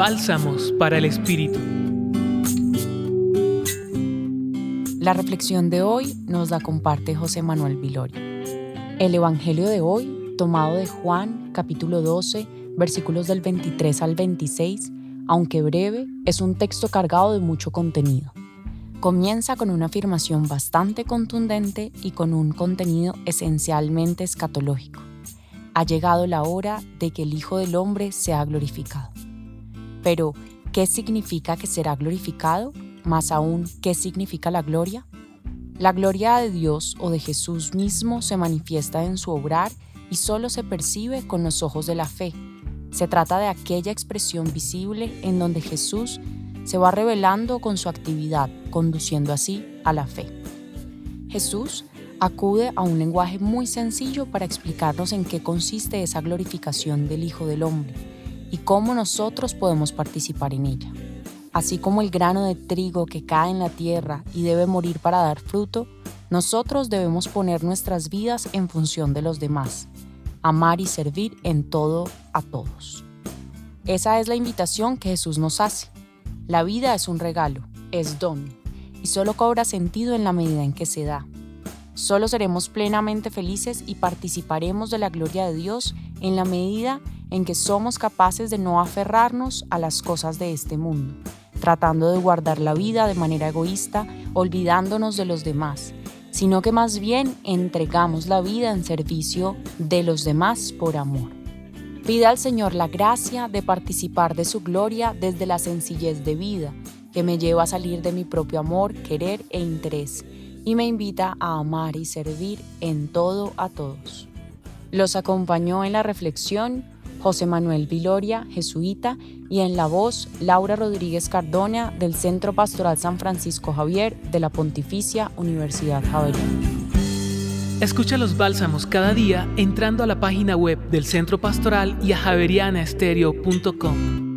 Bálsamos para el Espíritu. La reflexión de hoy nos la comparte José Manuel Viloria. El Evangelio de hoy, tomado de Juan capítulo 12, versículos del 23 al 26, aunque breve, es un texto cargado de mucho contenido. Comienza con una afirmación bastante contundente y con un contenido esencialmente escatológico. Ha llegado la hora de que el Hijo del Hombre sea glorificado. Pero, ¿qué significa que será glorificado? Más aún, ¿qué significa la gloria? La gloria de Dios o de Jesús mismo se manifiesta en su obrar y solo se percibe con los ojos de la fe. Se trata de aquella expresión visible en donde Jesús se va revelando con su actividad, conduciendo así a la fe. Jesús acude a un lenguaje muy sencillo para explicarnos en qué consiste esa glorificación del Hijo del Hombre y cómo nosotros podemos participar en ella. Así como el grano de trigo que cae en la tierra y debe morir para dar fruto, nosotros debemos poner nuestras vidas en función de los demás, amar y servir en todo a todos. Esa es la invitación que Jesús nos hace. La vida es un regalo, es don, y solo cobra sentido en la medida en que se da. Solo seremos plenamente felices y participaremos de la gloria de Dios en la medida en que somos capaces de no aferrarnos a las cosas de este mundo, tratando de guardar la vida de manera egoísta, olvidándonos de los demás, sino que más bien entregamos la vida en servicio de los demás por amor. Pida al Señor la gracia de participar de su gloria desde la sencillez de vida, que me lleva a salir de mi propio amor, querer e interés, y me invita a amar y servir en todo a todos. Los acompañó en la reflexión José Manuel Viloria, jesuita, y en la voz Laura Rodríguez Cardona del Centro Pastoral San Francisco Javier de la Pontificia Universidad Javeriana. Escucha los bálsamos cada día entrando a la página web del Centro Pastoral y a javerianaestereo.com.